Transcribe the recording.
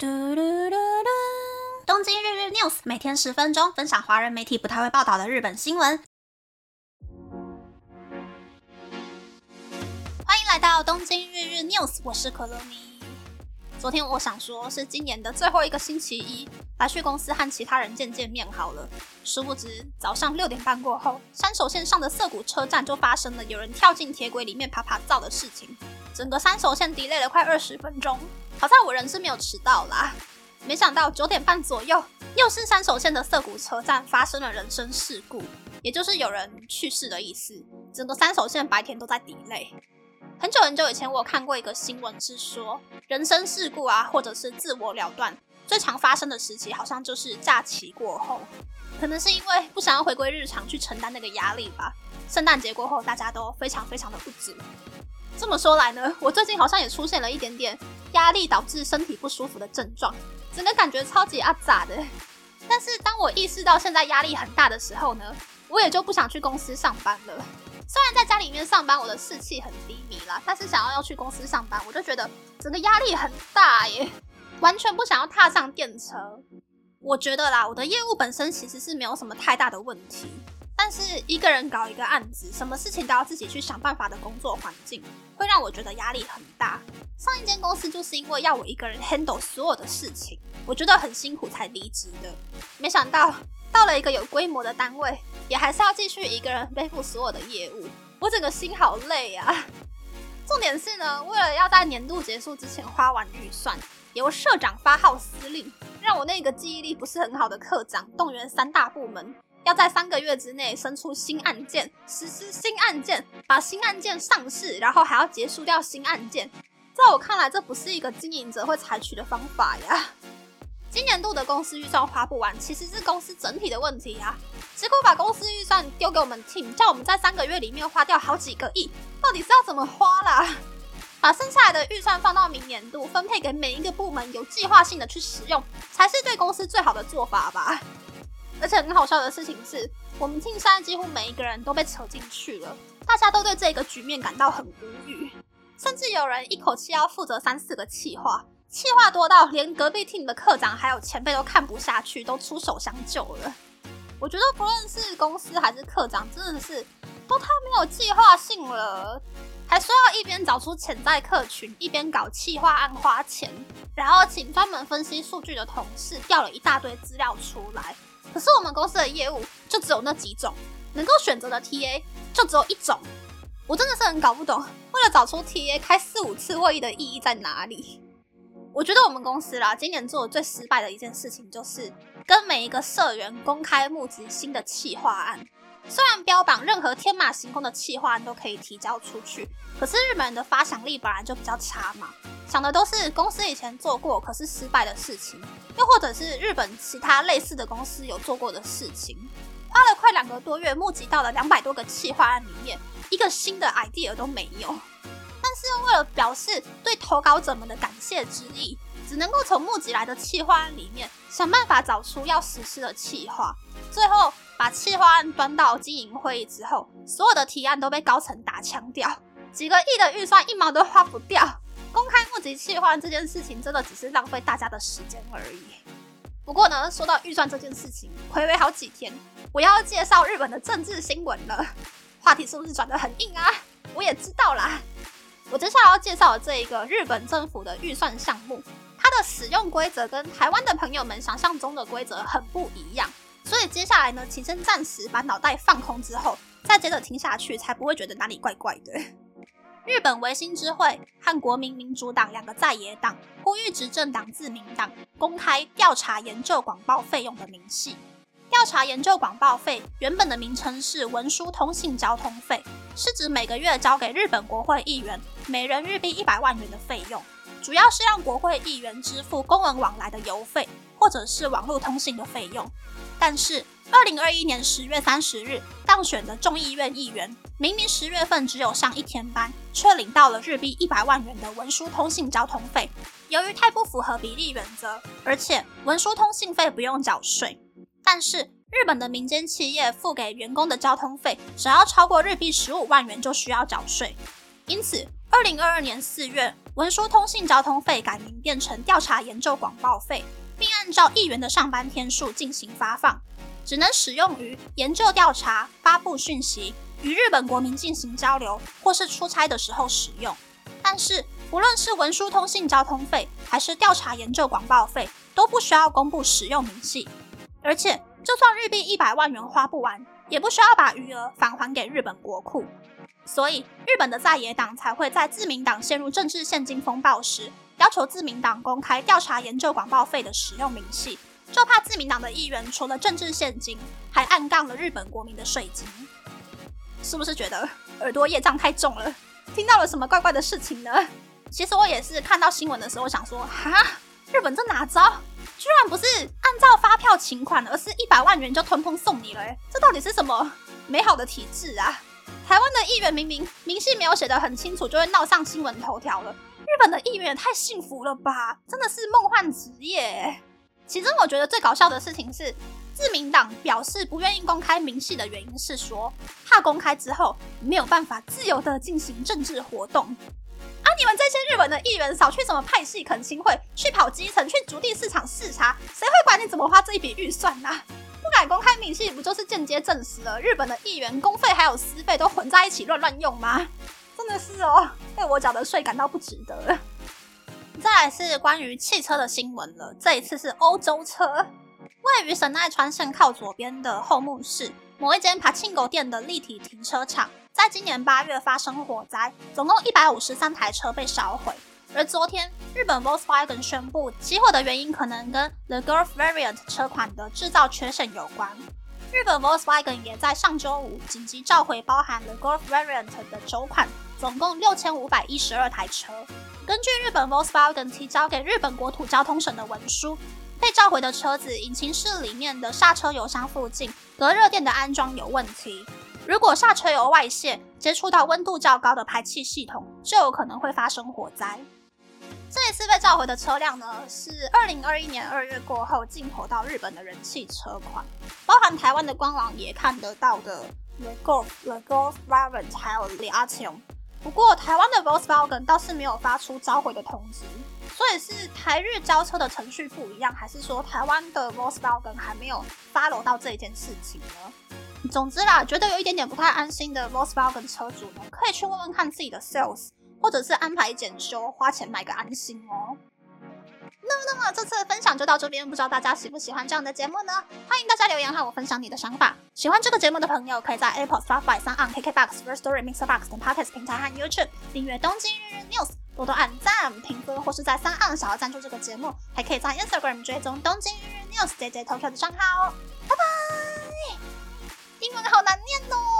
嘟嘟嘟嘟！东京日日 news 每天十分钟，分享华人媒体不太会报道的日本新闻。欢迎来到东京日日 news，我是可乐咪。昨天我想说是今年的最后一个星期一，来去公司和其他人见见面好了。殊不知早上六点半过后，山手线上的涩谷车站就发生了有人跳进铁轨里面爬爬灶的事情，整个山手线 delay 了快二十分钟。好在我人是没有迟到啦，没想到九点半左右，又是三手线的涩谷车站发生了人身事故，也就是有人去世的意思。整个三手线白天都在 delay。很久很久以前，我看过一个新闻，是说人身事故啊，或者是自我了断，最常发生的时期好像就是假期过后，可能是因为不想要回归日常去承担那个压力吧。圣诞节过后，大家都非常非常的不足。这么说来呢，我最近好像也出现了一点点压力导致身体不舒服的症状，整个感觉超级阿杂的。但是当我意识到现在压力很大的时候呢，我也就不想去公司上班了。虽然在家里面上班，我的士气很低迷啦，但是想要要去公司上班，我就觉得整个压力很大耶，完全不想要踏上电车。我觉得啦，我的业务本身其实是没有什么太大的问题。但是一个人搞一个案子，什么事情都要自己去想办法的工作环境，会让我觉得压力很大。上一间公司就是因为要我一个人 handle 所有的事情，我觉得很辛苦才离职的。没想到到了一个有规模的单位，也还是要继续一个人背负所有的业务，我整个心好累啊！重点是呢，为了要在年度结束之前花完预算，由社长发号司令，让我那个记忆力不是很好的科长动员三大部门。要在三个月之内生出新案件，实施新案件，把新案件上市，然后还要结束掉新案件。在我看来，这不是一个经营者会采取的方法呀。今年度的公司预算花不完，其实是公司整体的问题呀。结果把公司预算丢给我们 team，叫我们在三个月里面花掉好几个亿，到底是要怎么花啦？把剩下来的预算放到明年度，分配给每一个部门，有计划性的去使用，才是对公司最好的做法吧。而且很好笑的事情是，我们庆山几乎每一个人都被扯进去了，大家都对这个局面感到很无语，甚至有人一口气要负责三四个企划，企划多到连隔壁 team 的课长还有前辈都看不下去，都出手相救了。我觉得不论是公司还是课长，真的是都太没有计划性了，还说要一边找出潜在客群，一边搞企划案花钱，然后请专门分析数据的同事调了一大堆资料出来。可是我们公司的业务就只有那几种，能够选择的 TA 就只有一种，我真的是很搞不懂，为了找出 TA 开四五次会议的意义在哪里？我觉得我们公司啦，今年做的最失败的一件事情，就是跟每一个社员公开募集新的企划案。虽然标榜任何天马行空的企划案都可以提交出去，可是日本人的发想力本来就比较差嘛。想的都是公司以前做过可是失败的事情，又或者是日本其他类似的公司有做过的事情。花了快两个多月，募集到了两百多个企划案里面，一个新的 idea 都没有。但是为了表示对投稿者们的感谢之意，只能够从募集来的企划案里面想办法找出要实施的企划。最后把企划案端到经营会议之后，所有的提案都被高层打枪掉，几个亿的预算一毛都花不掉。公开募集计划这件事情，真的只是浪费大家的时间而已。不过呢，说到预算这件事情，回味好几天，我要介绍日本的政治新闻了。话题是不是转得很硬啊？我也知道啦。我接下来要介绍的这一个日本政府的预算项目，它的使用规则跟台湾的朋友们想象中的规则很不一样。所以接下来呢，请先暂时把脑袋放空之后，再接着听下去，才不会觉得哪里怪怪的。日本维新之会和国民民主党两个在野党呼吁执政党自民党公开调查研究广报费用的明细。调查研究广报费原本的名称是文书通信交通费，是指每个月交给日本国会议员每人日币一百万元的费用，主要是让国会议员支付公文往来的邮费或者是网络通信的费用。但是，二零二一年十月三十日当选的众议院议员。明明十月份只有上一天班，却领到了日币一百万元的文书通信交通费。由于太不符合比例原则，而且文书通信费不用缴税，但是日本的民间企业付给员工的交通费，只要超过日币十五万元就需要缴税。因此，二零二二年四月，文书通信交通费改名变成调查研究广报费，并按照议员的上班天数进行发放，只能使用于研究调查、发布讯息、与日本国民进行交流或是出差的时候使用。但是，无论是文书通信交通费还是调查研究广报费，都不需要公布使用明细，而且就算日币一百万元花不完，也不需要把余额返还给日本国库。所以，日本的在野党才会在自民党陷入政治现金风暴时，要求自民党公开调查研究广告费的使用明细，就怕自民党的议员除了政治现金，还暗杠了日本国民的税金。是不是觉得耳朵业障太重了？听到了什么怪怪的事情呢？其实我也是看到新闻的时候想说，哈，日本这哪招？居然不是按照发票请款，而是一百万元就通通送你了？这到底是什么美好的体制啊？台湾的议员明明明细没有写得很清楚，就会闹上新闻头条了。日本的议员也太幸福了吧，真的是梦幻职业。其中我觉得最搞笑的事情是，自民党表示不愿意公开明细的原因是说，怕公开之后没有办法自由的进行政治活动。啊，你们这些日本的议员少去什么派系恳亲会，去跑基层，去逐地市场视察，谁会管你怎么花这一笔预算呢？不敢公开明细，不就是间接证实了日本的议员公费还有私费都混在一起乱乱用吗？真的是哦，为我缴的税感到不值得。再来是关于汽车的新闻了，这一次是欧洲车。位于神奈川县靠左边的后木市某一间爬庆狗店的立体停车场，在今年八月发生火灾，总共一百五十三台车被烧毁。而昨天，日本 Volkswagen 宣布起火的原因可能跟 The Golf Variant 车款的制造缺陷有关。日本 Volkswagen 也在上周五紧急召回包含 Golf Variant 的九款，总共六千五百一十二台车。根据日本 Volkswagen 提交给日本国土交通省的文书，被召回的车子引擎室里面的刹车油箱附近隔热垫的安装有问题。如果刹车油外泄，接触到温度较高的排气系统，就有可能会发生火灾。这一次被召回的车辆呢，是二零二一年二月过后进口到日本的人气车款，包含台湾的官网也看得到的 The Golf、The Golf RAVEN 还有李阿乔。不过台湾的 Volkswagen 倒是没有发出召回的通知，所以是台日交车的程序不一样，还是说台湾的 Volkswagen 还没有发楼到这一件事情呢？总之啦，觉得有一点点不太安心的 Volkswagen 车主呢，可以去问问看自己的 sales。或者是安排检修，花钱买个安心哦。那么，那么这次的分享就到这边，不知道大家喜不喜欢这样的节目呢？欢迎大家留言和我分享你的想法。喜欢这个节目的朋友，可以在 Apple、Spotify、三 on KKBox、First Story、Mixer Box 等 Podcast 平台和 YouTube 订阅《东京日日 News》，多多按赞、评分，或是在三 on 想要赞助这个节目，还可以在 Instagram 追踪《东京日日 News》JJ Tokyo 的账号哦。拜拜。英文好难念哦